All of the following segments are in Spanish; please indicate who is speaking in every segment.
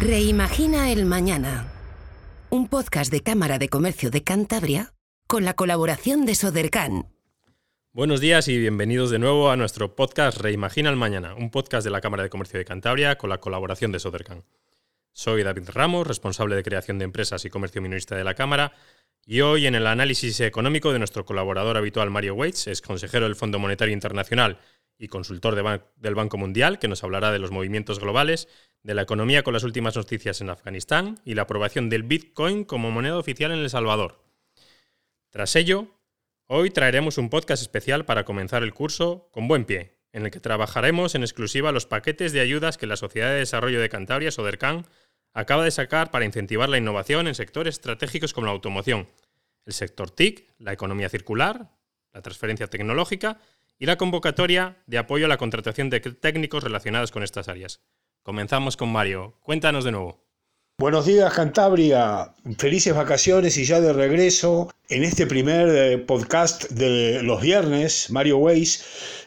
Speaker 1: Reimagina el Mañana. Un podcast de Cámara de Comercio de Cantabria con la colaboración de Sodercan.
Speaker 2: Buenos días y bienvenidos de nuevo a nuestro podcast Reimagina el Mañana, un podcast de la Cámara de Comercio de Cantabria con la colaboración de Sodercan. Soy David Ramos, responsable de creación de empresas y comercio minorista de la Cámara, y hoy en el análisis económico de nuestro colaborador habitual Mario Waits, es consejero del Fondo Monetario Internacional y consultor del Banco Mundial, que nos hablará de los movimientos globales, de la economía con las últimas noticias en Afganistán y la aprobación del Bitcoin como moneda oficial en El Salvador. Tras ello, hoy traeremos un podcast especial para comenzar el curso con buen pie, en el que trabajaremos en exclusiva los paquetes de ayudas que la Sociedad de Desarrollo de Cantabria, Sodercan, acaba de sacar para incentivar la innovación en sectores estratégicos como la automoción, el sector TIC, la economía circular, la transferencia tecnológica y la convocatoria de apoyo a la contratación de técnicos relacionados con estas áreas. Comenzamos con Mario. Cuéntanos de nuevo.
Speaker 3: Buenos días Cantabria, felices vacaciones y ya de regreso en este primer eh, podcast de los viernes, Mario Weiss.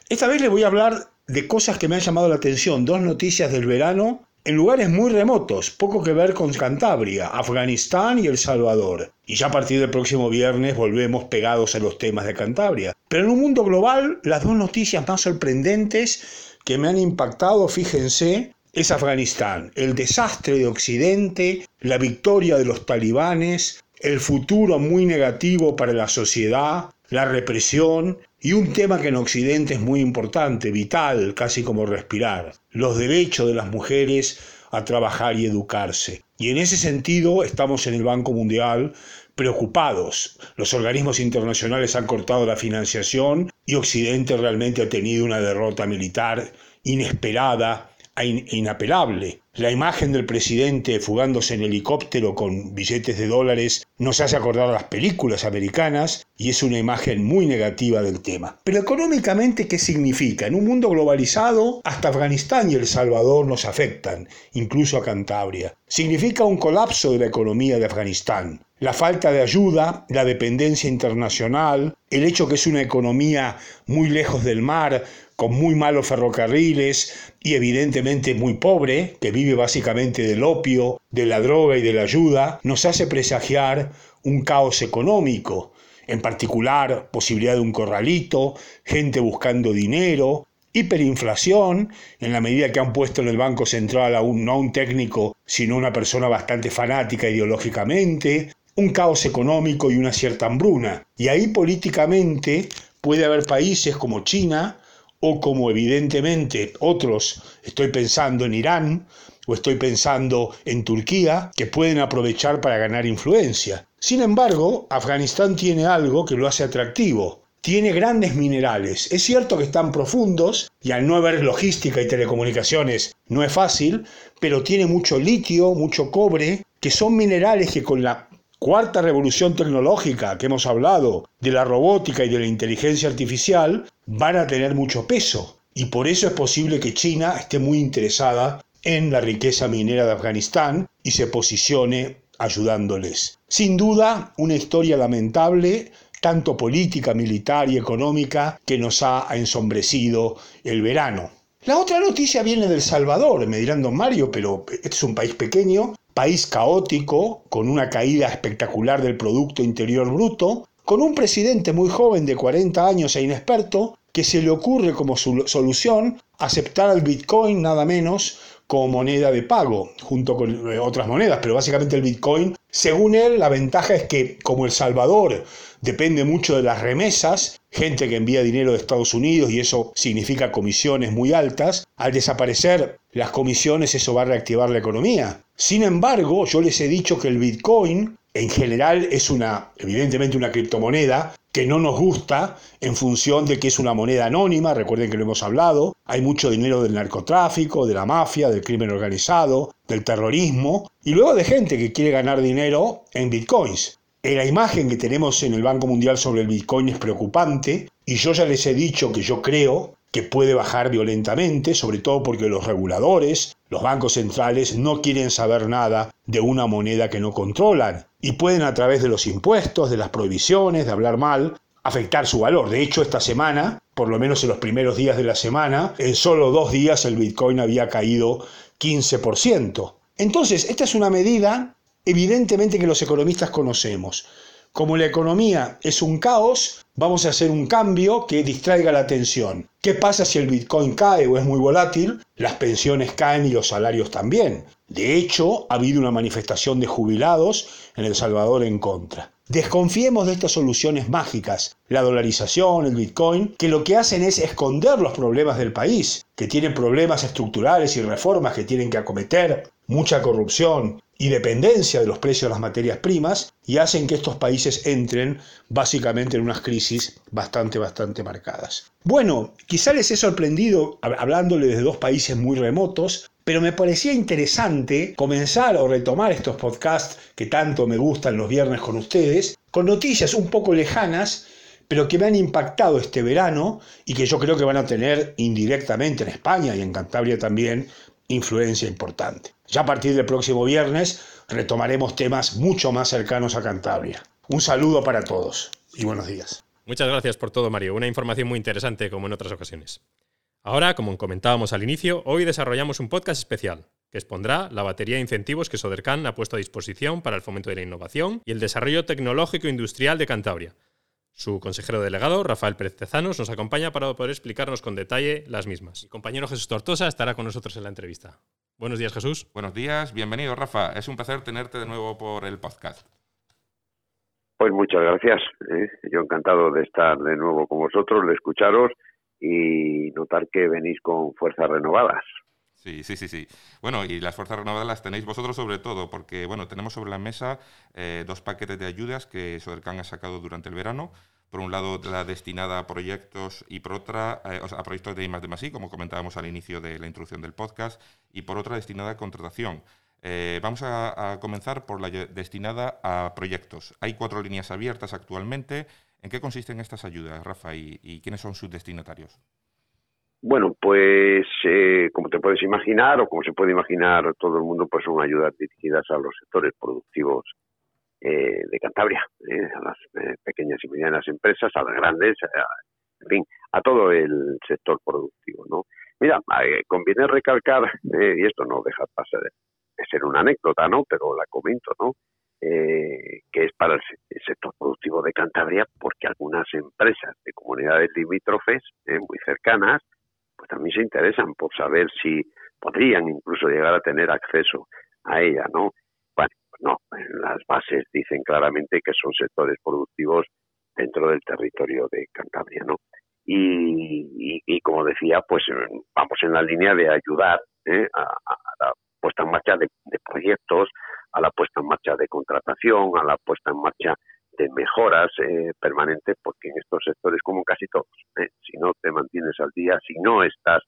Speaker 3: Esta vez les voy a hablar de cosas que me han llamado la atención, dos noticias del verano en lugares muy remotos, poco que ver con Cantabria, Afganistán y El Salvador. Y ya a partir del próximo viernes volvemos pegados a los temas de Cantabria. Pero en un mundo global, las dos noticias más sorprendentes que me han impactado, fíjense, es Afganistán, el desastre de Occidente, la victoria de los talibanes, el futuro muy negativo para la sociedad, la represión y un tema que en Occidente es muy importante, vital, casi como respirar, los derechos de las mujeres a trabajar y educarse. Y en ese sentido estamos en el Banco Mundial preocupados. Los organismos internacionales han cortado la financiación y Occidente realmente ha tenido una derrota militar inesperada inapelable. La imagen del presidente fugándose en helicóptero con billetes de dólares nos hace acordar a las películas americanas y es una imagen muy negativa del tema. Pero económicamente, ¿qué significa? En un mundo globalizado, hasta Afganistán y El Salvador nos afectan, incluso a Cantabria. Significa un colapso de la economía de Afganistán. La falta de ayuda, la dependencia internacional, el hecho que es una economía muy lejos del mar, con muy malos ferrocarriles y evidentemente muy pobre, que vive básicamente del opio, de la droga y de la ayuda, nos hace presagiar un caos económico, en particular posibilidad de un corralito, gente buscando dinero, hiperinflación, en la medida que han puesto en el Banco Central a un, no un técnico, sino una persona bastante fanática ideológicamente, un caos económico y una cierta hambruna. Y ahí políticamente puede haber países como China, o como evidentemente otros, estoy pensando en Irán o estoy pensando en Turquía, que pueden aprovechar para ganar influencia. Sin embargo, Afganistán tiene algo que lo hace atractivo. Tiene grandes minerales. Es cierto que están profundos y al no haber logística y telecomunicaciones no es fácil, pero tiene mucho litio, mucho cobre, que son minerales que con la cuarta revolución tecnológica que hemos hablado, de la robótica y de la inteligencia artificial, van a tener mucho peso. Y por eso es posible que China esté muy interesada en la riqueza minera de Afganistán y se posicione ayudándoles. Sin duda, una historia lamentable, tanto política, militar y económica, que nos ha ensombrecido el verano. La otra noticia viene del Salvador, me dirán don Mario, pero este es un país pequeño país caótico, con una caída espectacular del Producto Interior Bruto, con un presidente muy joven de 40 años e inexperto, que se le ocurre como solución aceptar el Bitcoin nada menos como moneda de pago, junto con eh, otras monedas, pero básicamente el Bitcoin, según él, la ventaja es que como El Salvador depende mucho de las remesas, gente que envía dinero de Estados Unidos y eso significa comisiones muy altas, al desaparecer las comisiones eso va a reactivar la economía. Sin embargo, yo les he dicho que el Bitcoin en general es una, evidentemente una criptomoneda que no nos gusta en función de que es una moneda anónima, recuerden que lo hemos hablado, hay mucho dinero del narcotráfico, de la mafia, del crimen organizado, del terrorismo, y luego de gente que quiere ganar dinero en bitcoins. La imagen que tenemos en el Banco Mundial sobre el bitcoin es preocupante, y yo ya les he dicho que yo creo que puede bajar violentamente, sobre todo porque los reguladores, los bancos centrales no quieren saber nada de una moneda que no controlan y pueden a través de los impuestos, de las prohibiciones, de hablar mal, afectar su valor. De hecho, esta semana, por lo menos en los primeros días de la semana, en solo dos días el Bitcoin había caído 15%. Entonces, esta es una medida evidentemente que los economistas conocemos. Como la economía es un caos, vamos a hacer un cambio que distraiga la atención. ¿Qué pasa si el Bitcoin cae o es muy volátil? Las pensiones caen y los salarios también. De hecho, ha habido una manifestación de jubilados en El Salvador en contra. Desconfiemos de estas soluciones mágicas, la dolarización, el Bitcoin, que lo que hacen es esconder los problemas del país, que tienen problemas estructurales y reformas que tienen que acometer, mucha corrupción y dependencia de los precios de las materias primas, y hacen que estos países entren básicamente en unas crisis bastante, bastante marcadas. Bueno, quizá les he sorprendido hablándole de dos países muy remotos, pero me parecía interesante comenzar o retomar estos podcasts que tanto me gustan los viernes con ustedes, con noticias un poco lejanas, pero que me han impactado este verano y que yo creo que van a tener indirectamente en España y en Cantabria también influencia importante. Ya a partir del próximo viernes retomaremos temas mucho más cercanos a Cantabria. Un saludo para todos y buenos días.
Speaker 2: Muchas gracias por todo, Mario. Una información muy interesante como en otras ocasiones. Ahora, como comentábamos al inicio, hoy desarrollamos un podcast especial que expondrá la batería de incentivos que Sodercan ha puesto a disposición para el fomento de la innovación y el desarrollo tecnológico industrial de Cantabria. Su consejero delegado, Rafael Pérez Tezanos, nos acompaña para poder explicarnos con detalle las mismas. Mi compañero Jesús Tortosa estará con nosotros en la entrevista. Buenos días, Jesús.
Speaker 4: Buenos días, bienvenido, Rafa. Es un placer tenerte de nuevo por el podcast.
Speaker 5: Pues muchas gracias. ¿eh? Yo encantado de estar de nuevo con vosotros, de escucharos y notar que venís con fuerzas renovadas.
Speaker 4: Sí, sí, sí, sí. Bueno, y las fuerzas renovadas las tenéis vosotros sobre todo, porque bueno, tenemos sobre la mesa eh, dos paquetes de ayudas que Sodercan ha sacado durante el verano. Por un lado, la destinada a proyectos y por otra, eh, a proyectos de I como comentábamos al inicio de la introducción del podcast, y por otra destinada a contratación. Eh, vamos a, comenzar por la destinada a proyectos. Hay cuatro líneas abiertas actualmente. ¿En qué consisten estas ayudas, Rafa, y quiénes son sus destinatarios?
Speaker 5: Bueno, pues eh, como te puedes imaginar o como se puede imaginar todo el mundo, pues son ayudas dirigidas a los sectores productivos eh, de Cantabria, eh, a las pequeñas y medianas empresas, a las grandes, en fin, a todo el sector productivo, ¿no? Mira, conviene recalcar, y esto no deja pasar de ser una anécdota, ¿no? Pero la comento, ¿no? que es para el, sector productivo de Cantabria, porque algunas empresas de comunidades limítrofes muy cercanas pues también se interesan por saber si podrían incluso llegar a tener acceso a ella, ¿no? No, las bases dicen claramente que son sectores productivos dentro del territorio de Cantabria, ¿no? Y, como decía, pues vamos en la línea de ayudar ¿eh? a, la puesta en marcha de, proyectos, a la puesta en marcha de contratación, a la puesta en marcha de mejoras eh, permanentes, porque en estos sectores, como casi todos, eh, si no te mantienes al día, si no estás,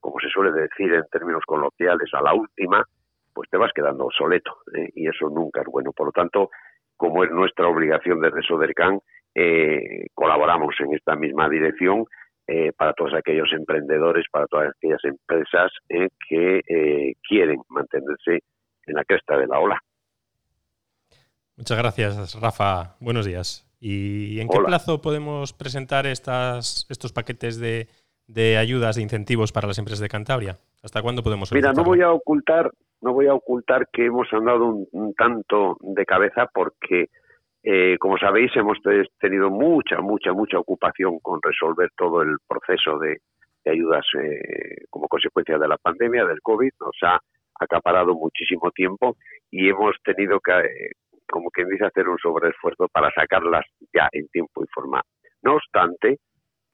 Speaker 5: como se suele decir en términos coloquiales, a la última, pues te vas quedando obsoleto, eh, y eso nunca es bueno. Por lo tanto, como es nuestra obligación desde Sodercan, colaboramos en esta misma dirección para todos aquellos emprendedores, para todas aquellas empresas que quieren mantenerse en la cresta de la ola.
Speaker 2: Muchas gracias, Rafa. Buenos días. ¿Y en qué plazo podemos presentar estas, estos paquetes de, de, ayudas, de incentivos para las empresas de Cantabria? ¿Hasta cuándo podemos
Speaker 5: Mira, no voy a ocultar, no voy a ocultar que hemos andado un, tanto de cabeza porque, eh, como sabéis, hemos tenido mucha, mucha, mucha ocupación con resolver todo el proceso de, ayudas eh, como consecuencia de la pandemia, del COVID. Nos ha acaparado muchísimo tiempo y hemos tenido que eh, como quien dice, hacer un sobreesfuerzo para sacarlas ya en tiempo y forma. No obstante,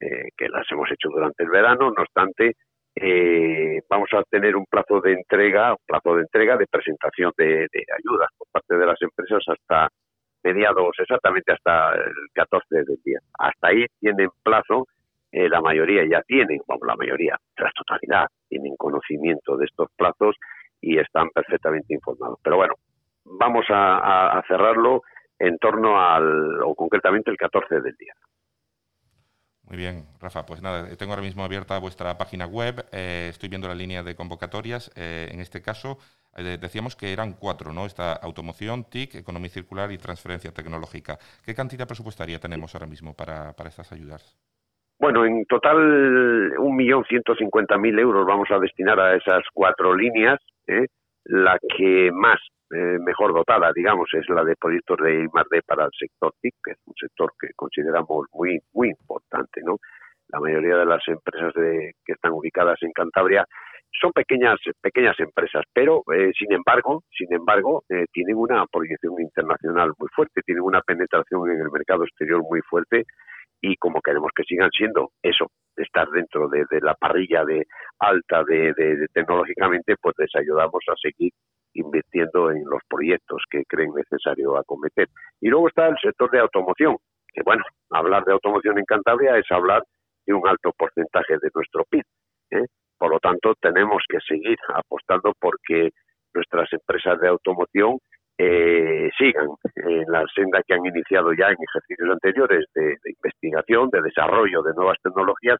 Speaker 5: eh, que las hemos hecho durante el verano, no obstante, eh, vamos a tener un plazo de entrega, un plazo de entrega de presentación de, ayudas por parte de las empresas hasta mediados, exactamente hasta el 14 del día. Hasta ahí tienen plazo, eh, la mayoría ya tienen, vamos, la mayoría, la totalidad, tienen conocimiento de estos plazos y están perfectamente informados. Pero bueno, vamos a, cerrarlo en torno al, o concretamente el 14 del día.
Speaker 4: Muy bien, Rafa, pues nada, tengo ahora mismo abierta vuestra página web, eh, estoy viendo la línea de convocatorias, eh, en este caso eh, decíamos que eran cuatro, ¿no? Esta automoción, TIC, economía circular y transferencia tecnológica. ¿Qué cantidad presupuestaria tenemos ahora mismo para, para estas ayudas?
Speaker 5: Bueno, en total 1.150.000 euros vamos a destinar a esas cuatro líneas, la que más eh, mejor dotada, digamos, es la de proyectos de I+D para el sector TIC, que es un sector que consideramos muy muy importante, ¿no? La mayoría de las empresas de, que están ubicadas en Cantabria son pequeñas pequeñas empresas, pero eh, sin embargo, sin embargo, eh, tienen una proyección internacional muy fuerte, tienen una penetración en el mercado exterior muy fuerte y como queremos que sigan siendo eso, estar dentro de, la parrilla de alta de, tecnológicamente, pues les ayudamos a seguir invirtiendo en los proyectos que creen necesario acometer. Y luego está el sector de automoción, que bueno, hablar de automoción en Cantabria es hablar de un alto porcentaje de nuestro PIB. ¿eh? Por lo tanto, tenemos que seguir apostando porque nuestras empresas de automoción eh, sigan en la senda que han iniciado ya en ejercicios anteriores de, investigación, de desarrollo de nuevas tecnologías,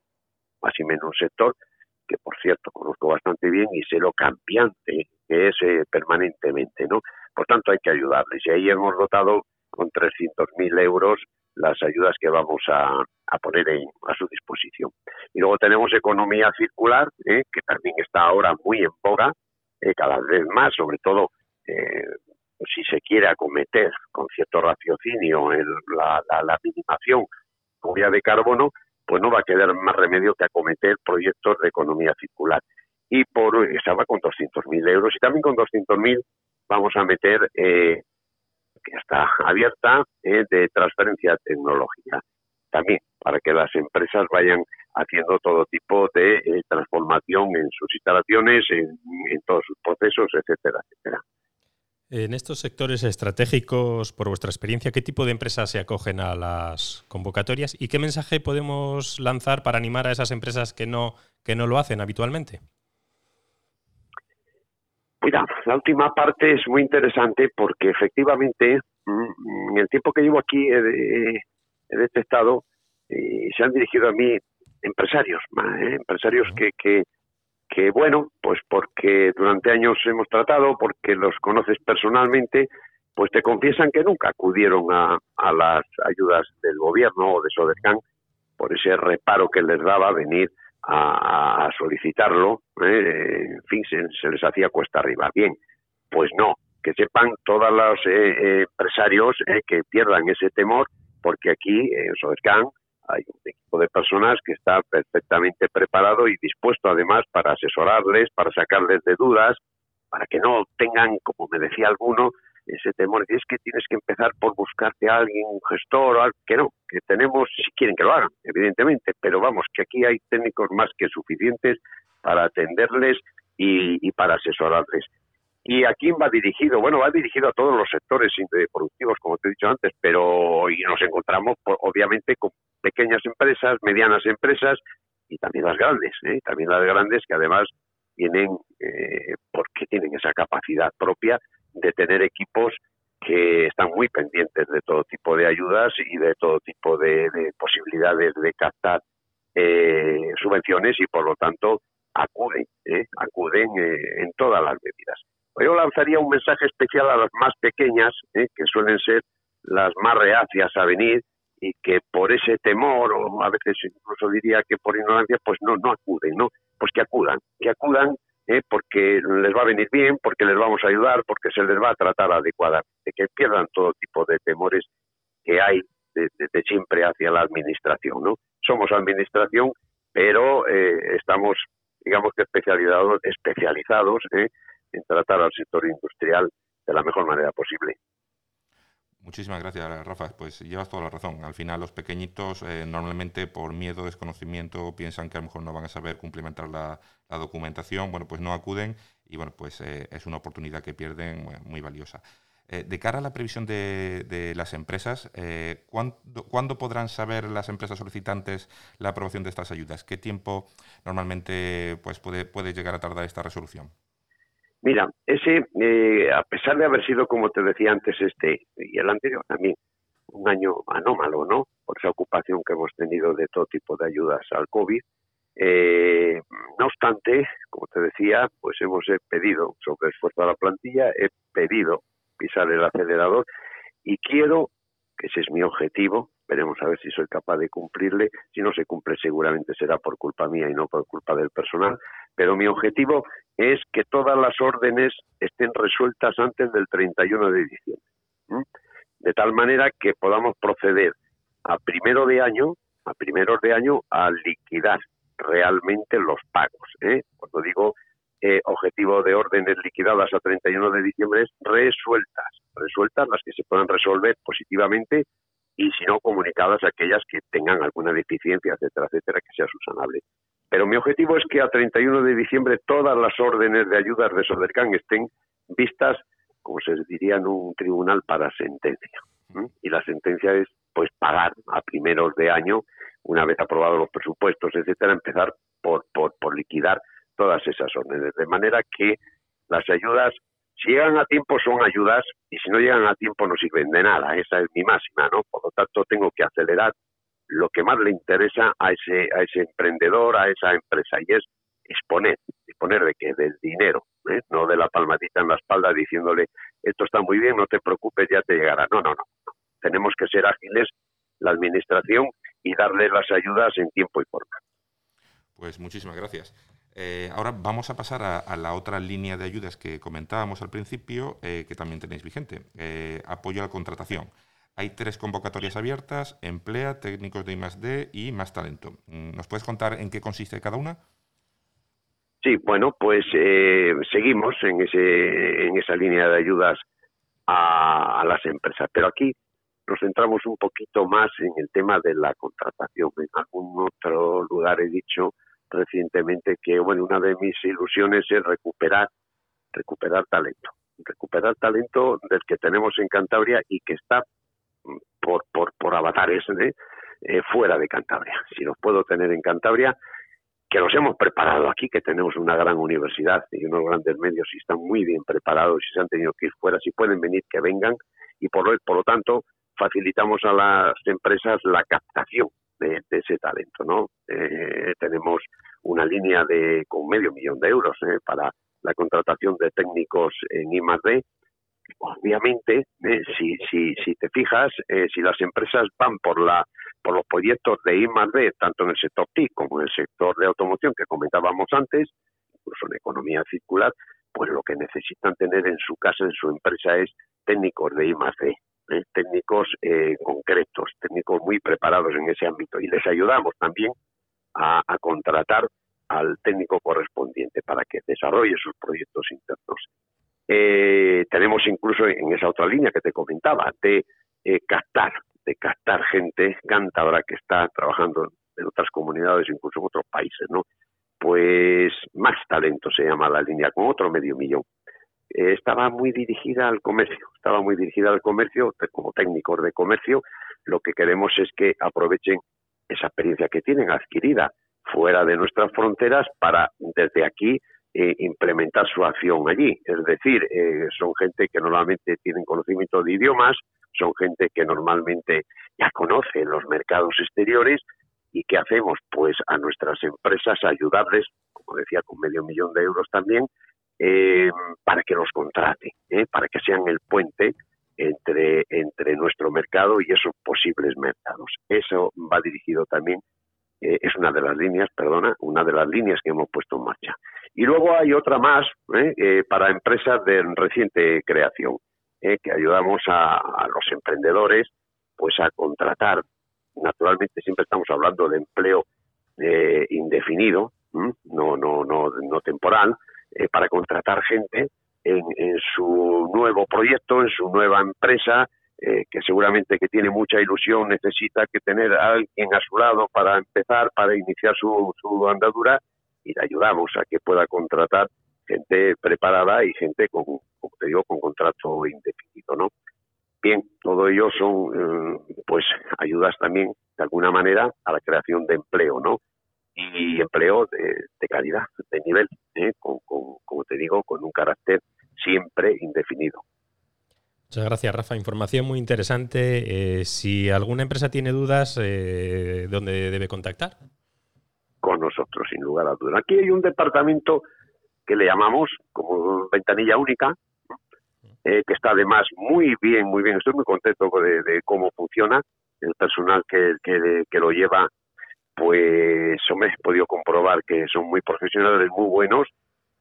Speaker 5: más y menos un sector que, por cierto, conozco bastante bien y sé lo cambiante que es eh, permanentemente, ¿no? Por tanto, hay que ayudarles. Y ahí hemos dotado con 300.000 euros las ayudas que vamos a, poner a su disposición. Y luego tenemos economía circular, ¿eh? que también está ahora muy en boga, eh, cada vez más, sobre todo si se quiere acometer con cierto raciocinio en la, la, minimación de carbono, pues no va a quedar más remedio que acometer proyectos de economía circular. Y por esa va con 200.000 euros y también con 200.000 vamos a meter eh, que está abierta eh, de transferencia tecnológica. También para que las empresas vayan haciendo todo tipo de eh, transformación en sus instalaciones, en, todos sus procesos, etcétera, etcétera.
Speaker 2: En estos sectores estratégicos, por vuestra experiencia, ¿qué tipo de empresas se acogen a las convocatorias y qué mensaje podemos lanzar para animar a esas empresas que no, que no lo hacen habitualmente?
Speaker 5: Mira, la última parte es muy interesante porque efectivamente mm, en el tiempo que llevo aquí he, detectado eh, se han dirigido a mí empresarios, ¿eh? empresarios que, que, que, bueno, pues porque durante años hemos tratado, porque los conoces personalmente, pues te confiesan que nunca acudieron a, a las ayudas del gobierno o de Sodercan por ese reparo que les daba venir a, solicitarlo, ¿eh? en fin, se, les hacía cuesta arriba. Bien, pues no, que sepan todos los eh, eh, empresarios que pierdan ese temor, porque aquí en Sodercan hay un equipo de personas que está perfectamente preparado y dispuesto además para asesorarles, para sacarles de dudas, para que no tengan, como me decía alguno, ese temor es que tienes que empezar por buscarte a alguien, un gestor o algo, que no, que tenemos, si quieren que lo hagan, evidentemente, pero vamos, que aquí hay técnicos más que suficientes para atenderles y, para asesorarles. ¿Y a quién va dirigido? Bueno, va dirigido a todos los sectores productivos, como te he dicho antes, pero hoy nos encontramos, obviamente, con pequeñas empresas, medianas empresas y también las grandes, ¿eh? también las grandes que además tienen, eh, porque tienen esa capacidad propia de tener equipos que están muy pendientes de todo tipo de ayudas y de todo tipo de, posibilidades de captar eh, subvenciones y por lo tanto acuden, eh, acuden eh, en todas las medidas. Yo lanzaría un mensaje especial a las más pequeñas, que suelen ser las más reacias a venir y que por ese temor o a veces incluso diría que por ignorancia pues no no acuden, no, pues que acudan, que acudan ¿eh? porque les va a venir bien, porque les vamos a ayudar, porque se les va a tratar adecuadamente, que pierdan todo tipo de temores que hay desde siempre hacia la administración, ¿no? Somos administración, pero eh, estamos, digamos que especializados, especializados ¿eh? en tratar al sector industrial de la mejor manera posible.
Speaker 4: Muchísimas gracias, Rafa. Pues llevas toda la razón. Al final, los pequeñitos eh, normalmente por miedo, desconocimiento, piensan que a lo mejor no van a saber cumplimentar la, documentación. Bueno, pues no acuden y bueno, pues eh, es una oportunidad que pierden muy valiosa. Eh, de cara a la previsión de, las empresas, ¿cuándo, podrán saber las empresas solicitantes la aprobación de estas ayudas? ¿Qué tiempo normalmente pues, puede llegar a tardar esta resolución?
Speaker 5: Mira, ese, eh, a pesar de haber sido, como te decía antes, este y el anterior también, un año anómalo, ¿no? Por esa ocupación que hemos tenido de todo tipo de ayudas al COVID. Eh, no obstante, como te decía, pues hemos pedido, sobre esfuerzo a la plantilla, he pedido pisar el acelerador y quiero, que ese es mi objetivo, veremos a ver si soy capaz de cumplirle. Si no se cumple, seguramente será por culpa mía y no por culpa del personal. Pero mi objetivo es que todas las órdenes estén resueltas antes del 31 de diciembre. De tal manera que podamos proceder a primero de año, a primeros de año, a liquidar realmente los pagos. ¿eh? Cuando digo eh, objetivo de órdenes liquidadas a 31 de diciembre es resueltas, resueltas las que se puedan resolver positivamente y si no comunicadas aquellas que tengan alguna deficiencia, etcétera, etcétera, que sea subsanable. Pero mi objetivo es que a 31 de diciembre todas las órdenes de ayudas de Sodercan estén vistas, como se diría en un tribunal, para sentencia. Y la sentencia es, pues, pagar a primeros de año, una vez aprobados los presupuestos, etcétera, empezar por, por, por liquidar todas esas órdenes. De manera que las ayudas, si llegan a tiempo, son ayudas, y si no llegan a tiempo, no sirven de nada. Esa es mi máxima, ¿no? Por lo tanto, tengo que acelerar lo que más le interesa a ese, a ese emprendedor, a esa empresa, y es exponer, disponer de que del dinero, ¿eh? no de la palmadita en la espalda diciéndole esto está muy bien, no te preocupes, ya te llegará. No, no, no. Tenemos que ser ágiles la administración y darle las ayudas en tiempo y forma.
Speaker 4: Pues muchísimas gracias. Eh, ahora vamos a pasar a, la otra línea de ayudas que comentábamos al principio, eh, que también tenéis vigente, apoyo a la contratación. Hay tres convocatorias abiertas, Emplea, Técnicos de I+.D. y Más Talento. Mm, ¿Nos puedes contar en qué consiste cada una?
Speaker 5: Sí, bueno, pues eh, seguimos en, ese, en esa línea de ayudas a, las empresas, pero aquí nos centramos un poquito más en el tema de la contratación. En algún otro lugar he dicho recientemente que bueno, una de mis ilusiones es recuperar recuperar talento, recuperar talento del que tenemos en Cantabria y que está por, por, por avatares ¿eh? fuera de Cantabria. Si los puedo tener en Cantabria, que los hemos preparado aquí, que tenemos una gran universidad y unos grandes medios y están muy bien preparados y se han tenido que ir fuera, si pueden venir, que vengan y por lo, por lo tanto facilitamos a las empresas la captación de, ese talento, ¿no? Eh, tenemos una línea de con medio millón de euros eh, para la contratación de técnicos en I+D obviamente, eh, si, si, si te fijas, eh, si las empresas van por la por los proyectos de I tanto en el sector TIC como en el sector de automoción que comentábamos antes, incluso en economía circular, pues lo que necesitan tener en su casa, en su empresa, es técnicos de I ¿eh? técnicos concretos, técnicos muy preparados en ese ámbito. Y les ayudamos también a, a contratar al técnico correspondiente para que desarrolle sus proyectos internos. Eh, tenemos incluso en esa otra línea que te comentaba de eh, captar, de captar gente cántabra que está trabajando en otras comunidades, incluso en otros países, ¿no? Pues más talento se llama la línea, con otro medio millón. Eh, estaba muy dirigida al comercio, estaba muy dirigida al comercio, como técnicos de comercio, lo que queremos es que aprovechen esa experiencia que tienen adquirida fuera de nuestras fronteras para desde aquí eh, implementar su acción allí. Es decir, eh, son gente que normalmente tienen conocimiento de idiomas, son gente que normalmente ya conoce los mercados exteriores y ¿qué hacemos? Pues a nuestras empresas ayudarles, como decía, con medio millón de euros también, eh, para que los contraten, para que sean el puente entre, entre nuestro mercado y esos posibles mercados. Eso va dirigido también eh, es una de las líneas, perdona, una de las líneas que hemos puesto en marcha. Y luego hay otra más ¿eh? Eh, para empresas de reciente creación, que ayudamos a, los emprendedores pues a contratar. Naturalmente siempre estamos hablando de empleo indefinido, no, no, no, no temporal, para contratar gente en, en su nuevo proyecto, en su nueva empresa, eh, que seguramente que tiene mucha ilusión, necesita que tener a alguien a su lado para empezar, para iniciar su, su andadura y le ayudamos a que pueda contratar gente preparada y gente con, como te digo, con contrato indefinido, ¿no? Bien, todo ello son, eh, pues, ayudas también, de alguna manera, a la creación de empleo, ¿no? Y empleo de, de calidad, de nivel, ¿eh? con, con, como te digo, con un carácter siempre indefinido.
Speaker 2: Muchas gracias, Rafa. Información muy interesante. Eh, si alguna empresa tiene dudas, eh, ¿dónde debe contactar?
Speaker 5: Sin lugar a dudas. Aquí hay un departamento que le llamamos como ventanilla única, eh, que está además muy bien, muy bien. Estoy muy contento de, cómo funciona. El personal que, que, lo lleva, pues me he podido comprobar que son muy profesionales, muy buenos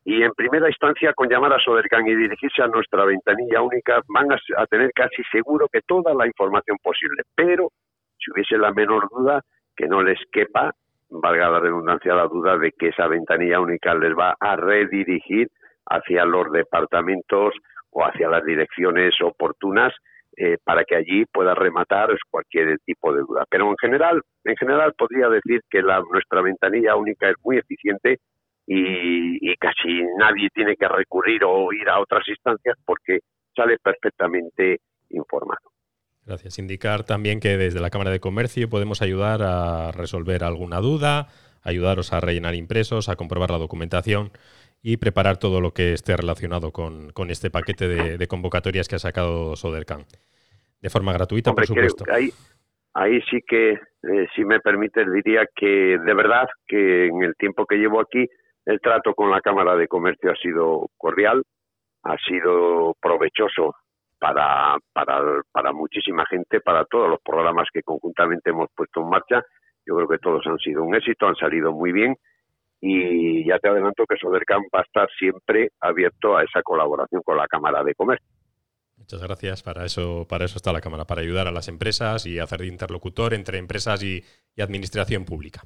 Speaker 5: y en primera instancia con llamar a Sodercan y dirigirse a nuestra ventanilla única van a, tener casi seguro que toda la información posible, pero si hubiese la menor duda, que no les quepa, valga la redundancia, la duda de que esa ventanilla única les va a redirigir hacia los departamentos o hacia las direcciones oportunas eh, para que allí pueda rematar cualquier tipo de duda. Pero en general, en general podría decir que la, nuestra ventanilla única es muy eficiente y, casi nadie tiene que recurrir o ir a otras instancias porque sale perfectamente informado.
Speaker 2: Gracias. Indicar también que desde la Cámara de Comercio podemos ayudar a resolver alguna duda, ayudaros a rellenar impresos, a comprobar la documentación y preparar todo lo que esté relacionado con, este paquete de, convocatorias que ha sacado Sodercan. De forma gratuita, por supuesto.
Speaker 5: Ahí, ahí sí que, eh, si me permite, diría que de verdad que en el tiempo que llevo aquí el trato con la Cámara de Comercio ha sido cordial, ha sido provechoso para, para, para muchísima gente, para todos los programas que conjuntamente hemos puesto en marcha. Yo creo que todos han sido un éxito, han salido muy bien y ya te adelanto que Sodercam va a estar siempre abierto a esa colaboración con la Cámara de Comercio.
Speaker 2: Muchas gracias. Para eso, para eso está la Cámara, para ayudar a las empresas y hacer de interlocutor entre empresas y administración pública.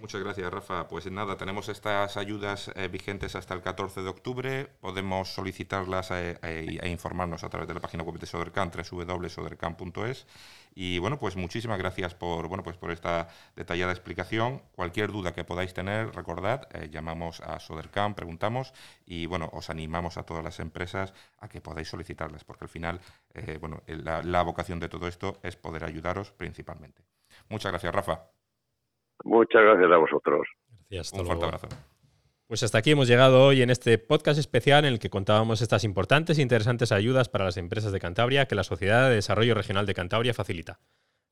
Speaker 4: Muchas gracias, Rafa. Pues nada, tenemos estas ayudas eh, vigentes hasta el 14 de octubre. Podemos solicitarlas eh, eh, e, informarnos a través de la página web de Sodercan, www.sodercan.es. Y bueno, pues muchísimas gracias por, bueno, pues por esta detallada explicación. Cualquier duda que podáis tener, recordad, llamamos a Sodercan, preguntamos y bueno, os animamos a todas las empresas a que podáis solicitarlas, porque al final, bueno, la, la vocación de todo esto es poder ayudaros principalmente. Muchas gracias, Rafa.
Speaker 5: Muchas gracias a vosotros.
Speaker 2: Gracias, Un fuerte abrazo. Pues hasta aquí hemos llegado hoy en este podcast especial en el que contábamos estas importantes e interesantes ayudas para las empresas de Cantabria que la Sociedad de Desarrollo Regional de Cantabria facilita.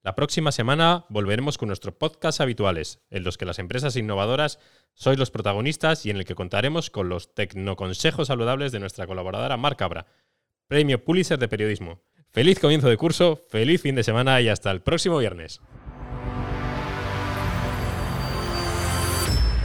Speaker 2: La próxima semana volveremos con nuestros podcasts habituales, en los que las empresas innovadoras sois los protagonistas y en el que contaremos con los tecnoconsejos saludables de nuestra colaboradora Mar Cabra, Premio Pulitzer de Periodismo. Feliz comienzo de curso, feliz fin de semana y hasta el próximo viernes.